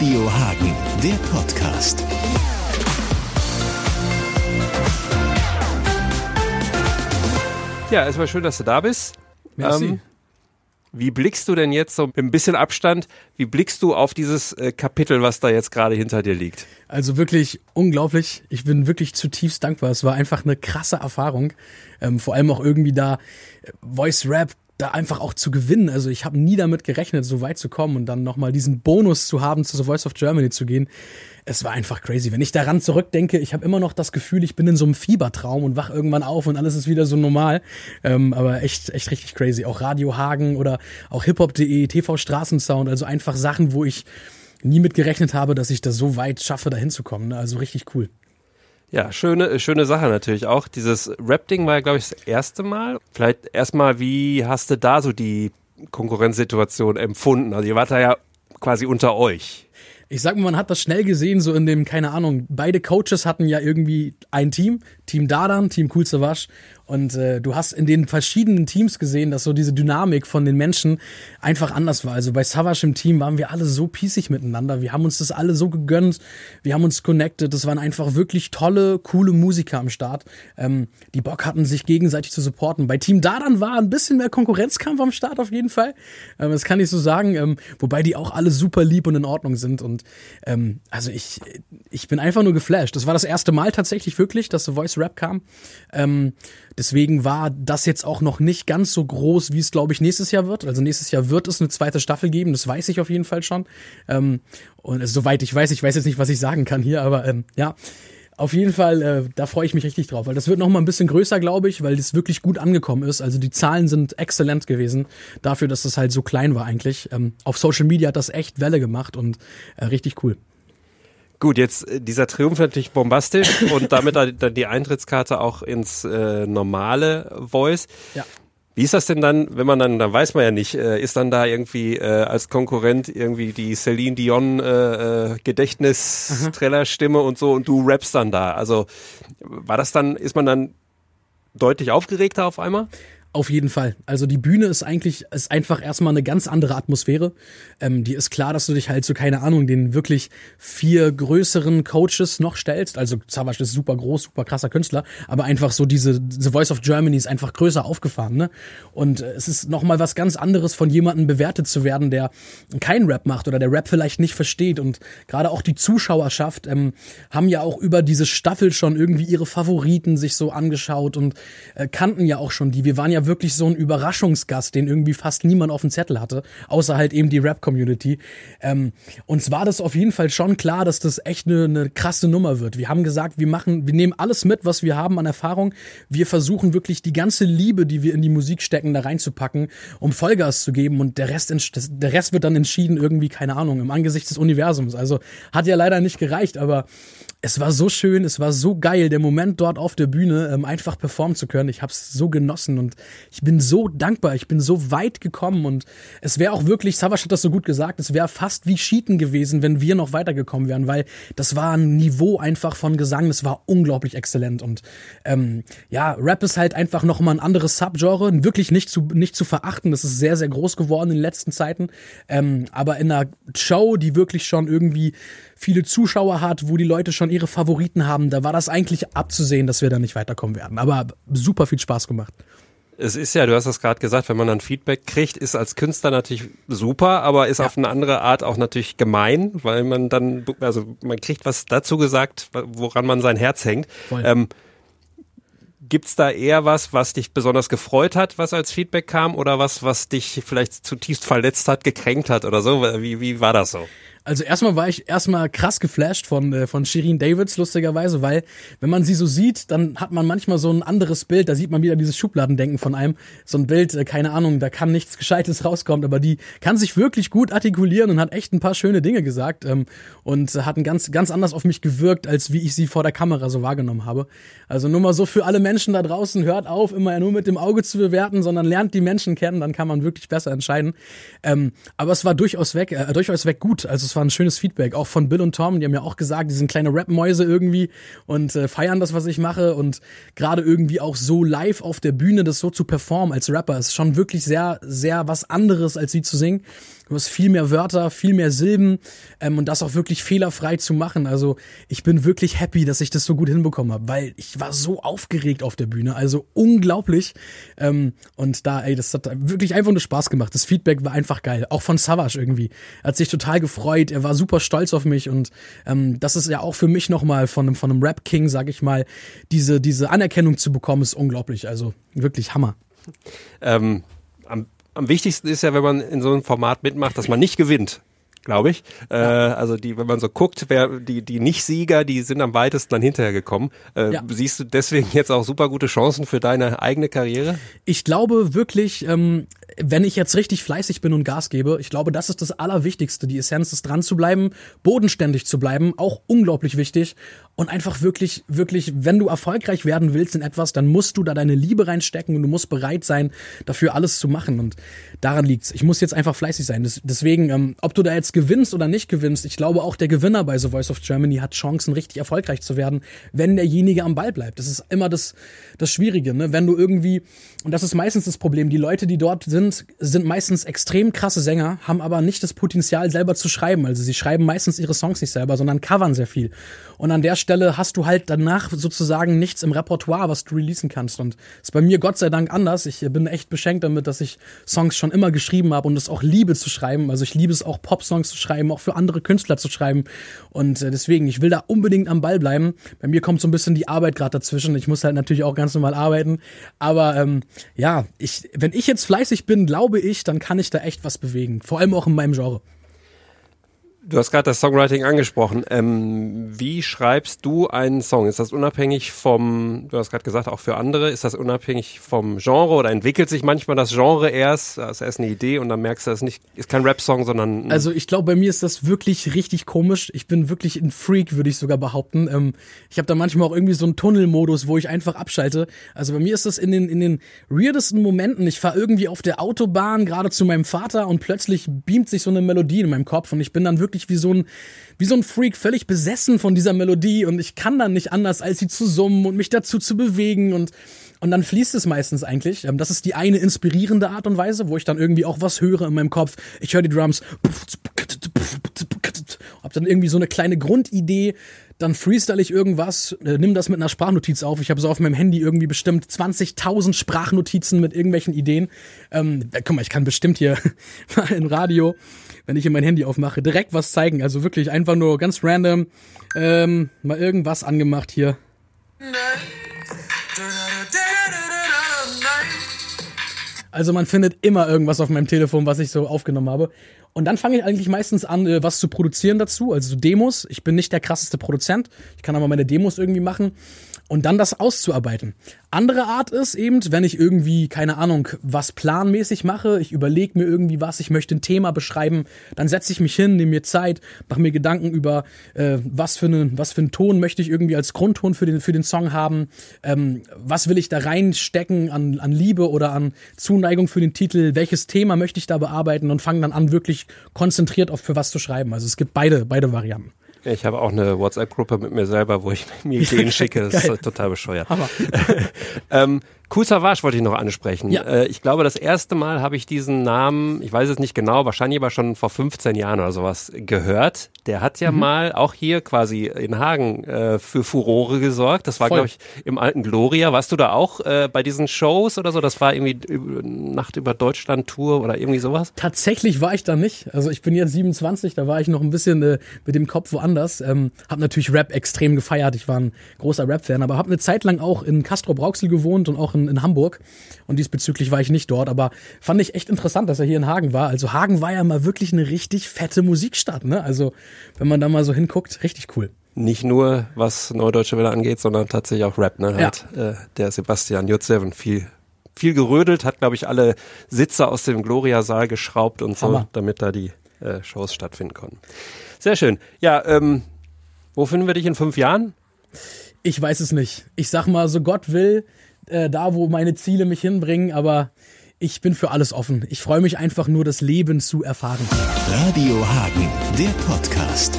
Radio Hagen, der Podcast. Ja, erstmal schön, dass du da bist. Merci. Ähm, wie blickst du denn jetzt so mit ein bisschen Abstand, wie blickst du auf dieses äh, Kapitel, was da jetzt gerade hinter dir liegt? Also wirklich unglaublich. Ich bin wirklich zutiefst dankbar. Es war einfach eine krasse Erfahrung. Ähm, vor allem auch irgendwie da äh, Voice Rap da einfach auch zu gewinnen. Also ich habe nie damit gerechnet, so weit zu kommen und dann nochmal diesen Bonus zu haben, zu The Voice of Germany zu gehen. Es war einfach crazy. Wenn ich daran zurückdenke, ich habe immer noch das Gefühl, ich bin in so einem Fiebertraum und wach irgendwann auf und alles ist wieder so normal. Ähm, aber echt, echt richtig crazy. Auch Radio Hagen oder auch hiphop.de, TV Straßensound, also einfach Sachen, wo ich nie mit gerechnet habe, dass ich da so weit schaffe, da hinzukommen. Ne? Also richtig cool. Ja, schöne, schöne Sache natürlich auch. Dieses Rap-Ding war, glaube ich, das erste Mal. Vielleicht erstmal, wie hast du da so die Konkurrenzsituation empfunden? Also ihr wart da ja quasi unter euch. Ich sag mal, man hat das schnell gesehen, so in dem, keine Ahnung, beide Coaches hatten ja irgendwie ein Team, Team Dadan, Team Cool Savage und äh, du hast in den verschiedenen Teams gesehen, dass so diese Dynamik von den Menschen einfach anders war. Also bei Savage im Team waren wir alle so pießig miteinander. Wir haben uns das alle so gegönnt. Wir haben uns connected. Das waren einfach wirklich tolle, coole Musiker am Start, ähm, die Bock hatten, sich gegenseitig zu supporten. Bei Team Dadan war ein bisschen mehr Konkurrenzkampf am Start auf jeden Fall. Ähm, das kann ich so sagen. Ähm, wobei die auch alle super lieb und in Ordnung sind. Und ähm, also ich, ich bin einfach nur geflasht. Das war das erste Mal tatsächlich wirklich, dass The Voice Rap kam. Ähm, Deswegen war das jetzt auch noch nicht ganz so groß, wie es, glaube ich, nächstes Jahr wird. Also nächstes Jahr wird es eine zweite Staffel geben, das weiß ich auf jeden Fall schon. Ähm, und also, soweit ich weiß, ich weiß jetzt nicht, was ich sagen kann hier, aber ähm, ja. Auf jeden Fall, äh, da freue ich mich richtig drauf, weil das wird noch mal ein bisschen größer, glaube ich, weil das wirklich gut angekommen ist. Also die Zahlen sind exzellent gewesen dafür, dass das halt so klein war eigentlich. Ähm, auf Social Media hat das echt Welle gemacht und äh, richtig cool. Gut, jetzt äh, dieser Triumph natürlich bombastisch und damit dann die Eintrittskarte auch ins äh, normale Voice. Ja. Wie ist das denn dann, wenn man dann, dann weiß man ja nicht, äh, ist dann da irgendwie äh, als Konkurrent irgendwie die Celine Dion äh, äh Gedächtnis-Trailer-Stimme und so und du rappst dann da? Also war das dann, ist man dann deutlich aufgeregter auf einmal? Auf jeden Fall. Also die Bühne ist eigentlich ist einfach erstmal eine ganz andere Atmosphäre. Ähm, die ist klar, dass du dich halt so keine Ahnung den wirklich vier größeren Coaches noch stellst. Also Savage ist super groß, super krasser Künstler, aber einfach so diese The Voice of Germany ist einfach größer aufgefahren. Ne? Und äh, es ist noch mal was ganz anderes, von jemandem bewertet zu werden, der keinen Rap macht oder der Rap vielleicht nicht versteht. Und gerade auch die Zuschauerschaft ähm, haben ja auch über diese Staffel schon irgendwie ihre Favoriten sich so angeschaut und äh, kannten ja auch schon die. Wir waren ja wirklich so ein Überraschungsgast, den irgendwie fast niemand auf dem Zettel hatte, außer halt eben die Rap-Community. Ähm, uns war das auf jeden Fall schon klar, dass das echt eine, eine krasse Nummer wird. Wir haben gesagt, wir machen, wir nehmen alles mit, was wir haben an Erfahrung. Wir versuchen wirklich die ganze Liebe, die wir in die Musik stecken, da reinzupacken, um Vollgas zu geben und der Rest, der Rest wird dann entschieden irgendwie, keine Ahnung, im Angesicht des Universums. Also hat ja leider nicht gereicht, aber es war so schön, es war so geil, der Moment dort auf der Bühne ähm, einfach performen zu können. Ich habe es so genossen und ich bin so dankbar. Ich bin so weit gekommen und es wäre auch wirklich, Savas hat das so gut gesagt, es wäre fast wie Cheaten gewesen, wenn wir noch weitergekommen wären, weil das war ein Niveau einfach von Gesang, das war unglaublich exzellent und ähm, ja, Rap ist halt einfach noch mal ein anderes Subgenre, wirklich nicht zu nicht zu verachten. Das ist sehr sehr groß geworden in den letzten Zeiten, ähm, aber in einer Show, die wirklich schon irgendwie viele Zuschauer hat, wo die Leute schon ihre Favoriten haben, da war das eigentlich abzusehen, dass wir da nicht weiterkommen werden. Aber super viel Spaß gemacht. Es ist ja, du hast das gerade gesagt, wenn man dann Feedback kriegt, ist als Künstler natürlich super, aber ist ja. auf eine andere Art auch natürlich gemein, weil man dann, also man kriegt was dazu gesagt, woran man sein Herz hängt. Ähm, Gibt's da eher was, was dich besonders gefreut hat, was als Feedback kam, oder was, was dich vielleicht zutiefst verletzt hat, gekränkt hat oder so? Wie, wie war das so? Also erstmal war ich erstmal krass geflasht von, äh, von Shirin Davids, lustigerweise, weil wenn man sie so sieht, dann hat man manchmal so ein anderes Bild, da sieht man wieder dieses Schubladendenken von einem. So ein Bild, äh, keine Ahnung, da kann nichts Gescheites rauskommen, aber die kann sich wirklich gut artikulieren und hat echt ein paar schöne Dinge gesagt ähm, und hat ein ganz, ganz anders auf mich gewirkt, als wie ich sie vor der Kamera so wahrgenommen habe. Also nur mal so für alle Menschen da draußen, hört auf, immer nur mit dem Auge zu bewerten, sondern lernt die Menschen kennen, dann kann man wirklich besser entscheiden. Ähm, aber es war durchaus weg, äh, durchaus weg gut. Also es war ein schönes Feedback, auch von Bill und Tom, die haben ja auch gesagt, die sind kleine Rap-Mäuse irgendwie und äh, feiern das, was ich mache und gerade irgendwie auch so live auf der Bühne das so zu performen als Rapper ist schon wirklich sehr, sehr was anderes, als sie zu singen. Du hast viel mehr Wörter, viel mehr Silben ähm, und das auch wirklich fehlerfrei zu machen. Also ich bin wirklich happy, dass ich das so gut hinbekommen habe, weil ich war so aufgeregt auf der Bühne, also unglaublich. Ähm, und da, ey, das hat wirklich einfach nur Spaß gemacht. Das Feedback war einfach geil, auch von Savage irgendwie. Er hat sich total gefreut, er war super stolz auf mich und ähm, das ist ja auch für mich nochmal von einem, von einem Rap King, sag ich mal, diese, diese Anerkennung zu bekommen, ist unglaublich. Also wirklich Hammer. Ähm, am, am wichtigsten ist ja, wenn man in so einem Format mitmacht, dass man nicht gewinnt glaube ich. Äh, also die, wenn man so guckt, wer die die Nicht-Sieger, die sind am weitesten dann hinterher gekommen. Äh, ja. Siehst du deswegen jetzt auch super gute Chancen für deine eigene Karriere? Ich glaube wirklich, ähm, wenn ich jetzt richtig fleißig bin und Gas gebe, ich glaube, das ist das Allerwichtigste. Die Essenz ist dran zu bleiben, bodenständig zu bleiben, auch unglaublich wichtig und einfach wirklich, wirklich, wenn du erfolgreich werden willst in etwas, dann musst du da deine Liebe reinstecken und du musst bereit sein, dafür alles zu machen. Und daran liegt's. Ich muss jetzt einfach fleißig sein. deswegen, ähm, ob du da jetzt gewinnst oder nicht gewinnst, ich glaube auch der Gewinner bei The Voice of Germany hat Chancen, richtig erfolgreich zu werden, wenn derjenige am Ball bleibt. Das ist immer das, das Schwierige, ne? Wenn du irgendwie, und das ist meistens das Problem, die Leute, die dort sind, sind meistens extrem krasse Sänger, haben aber nicht das Potenzial, selber zu schreiben. Also sie schreiben meistens ihre Songs nicht selber, sondern covern sehr viel. Und an der Stelle hast du halt danach sozusagen nichts im Repertoire, was du releasen kannst. Und ist bei mir Gott sei Dank anders. Ich bin echt beschenkt damit, dass ich Songs schon immer geschrieben habe und es auch liebe zu schreiben. Also ich liebe es auch Pop-Songs zu schreiben, auch für andere Künstler zu schreiben. Und äh, deswegen, ich will da unbedingt am Ball bleiben. Bei mir kommt so ein bisschen die Arbeit gerade dazwischen. Ich muss halt natürlich auch ganz normal arbeiten. Aber ähm, ja, ich, wenn ich jetzt fleißig bin, glaube ich, dann kann ich da echt was bewegen. Vor allem auch in meinem Genre. Du hast gerade das Songwriting angesprochen. Ähm, wie schreibst du einen Song? Ist das unabhängig vom, du hast gerade gesagt, auch für andere, ist das unabhängig vom Genre oder entwickelt sich manchmal das Genre erst, das ist erst eine Idee und dann merkst du, es nicht, ist kein Rap-Song, sondern. Also ich glaube, bei mir ist das wirklich richtig komisch. Ich bin wirklich ein Freak, würde ich sogar behaupten. Ähm, ich habe da manchmal auch irgendwie so einen Tunnelmodus, wo ich einfach abschalte. Also bei mir ist das in den, in den weirdesten Momenten. Ich fahre irgendwie auf der Autobahn gerade zu meinem Vater und plötzlich beamt sich so eine Melodie in meinem Kopf und ich bin dann wirklich wirklich wie so ein, wie so ein Freak völlig besessen von dieser Melodie und ich kann dann nicht anders, als sie zu summen und mich dazu zu bewegen und und dann fließt es meistens eigentlich. Ähm, das ist die eine inspirierende Art und Weise, wo ich dann irgendwie auch was höre in meinem Kopf. Ich höre die Drums, hab dann irgendwie so eine kleine Grundidee, dann freestyle ich irgendwas, äh, nimm das mit einer Sprachnotiz auf. Ich habe so auf meinem Handy irgendwie bestimmt 20.000 Sprachnotizen mit irgendwelchen Ideen. Ähm, äh, guck mal, ich kann bestimmt hier mal im Radio, wenn ich hier mein Handy aufmache, direkt was zeigen. Also wirklich einfach nur ganz random ähm, mal irgendwas angemacht hier. Also man findet immer irgendwas auf meinem Telefon, was ich so aufgenommen habe. Und dann fange ich eigentlich meistens an, äh, was zu produzieren dazu, also so Demos. Ich bin nicht der krasseste Produzent, ich kann aber meine Demos irgendwie machen und dann das auszuarbeiten. Andere Art ist eben, wenn ich irgendwie, keine Ahnung, was planmäßig mache, ich überlege mir irgendwie was, ich möchte ein Thema beschreiben, dann setze ich mich hin, nehme mir Zeit, mache mir Gedanken über, äh, was, für eine, was für einen Ton möchte ich irgendwie als Grundton für den, für den Song haben, ähm, was will ich da reinstecken an, an Liebe oder an Zuneigung für den Titel, welches Thema möchte ich da bearbeiten und fange dann an, wirklich konzentriert auf für was zu schreiben. Also es gibt beide, beide Varianten. Ich habe auch eine WhatsApp-Gruppe mit mir selber, wo ich mir Ideen schicke. Das ist total bescheuert. ähm, Kool Savage wollte ich noch ansprechen. Ja. Äh, ich glaube, das erste Mal habe ich diesen Namen, ich weiß es nicht genau, wahrscheinlich aber schon vor 15 Jahren oder sowas gehört. Der hat ja mhm. mal auch hier quasi in Hagen äh, für Furore gesorgt. Das war, glaube ich, im alten Gloria. Warst du da auch äh, bei diesen Shows oder so? Das war irgendwie Nacht über Deutschland Tour oder irgendwie sowas? Tatsächlich war ich da nicht. Also ich bin jetzt 27, da war ich noch ein bisschen äh, mit dem Kopf woanders. Ähm, hab natürlich Rap extrem gefeiert. Ich war ein großer Rap-Fan, aber habe eine Zeit lang auch in Castro Brauxel gewohnt und auch in in, in Hamburg und diesbezüglich war ich nicht dort, aber fand ich echt interessant, dass er hier in Hagen war. Also Hagen war ja mal wirklich eine richtig fette Musikstadt, ne? Also wenn man da mal so hinguckt, richtig cool nicht nur was Neudeutsche Welle angeht, sondern tatsächlich auch Rap. Ne? Hat ja. äh, der Sebastian Jutseven viel viel gerödelt, hat glaube ich alle Sitze aus dem Gloria-Saal geschraubt und so, Hammer. damit da die äh, Shows stattfinden konnten. Sehr schön. Ja, ähm, wo finden wir dich in fünf Jahren? Ich weiß es nicht. Ich sag mal, so Gott will, äh, da, wo meine Ziele mich hinbringen, aber ich bin für alles offen. Ich freue mich einfach nur, das Leben zu erfahren. Radio Hagen, der Podcast.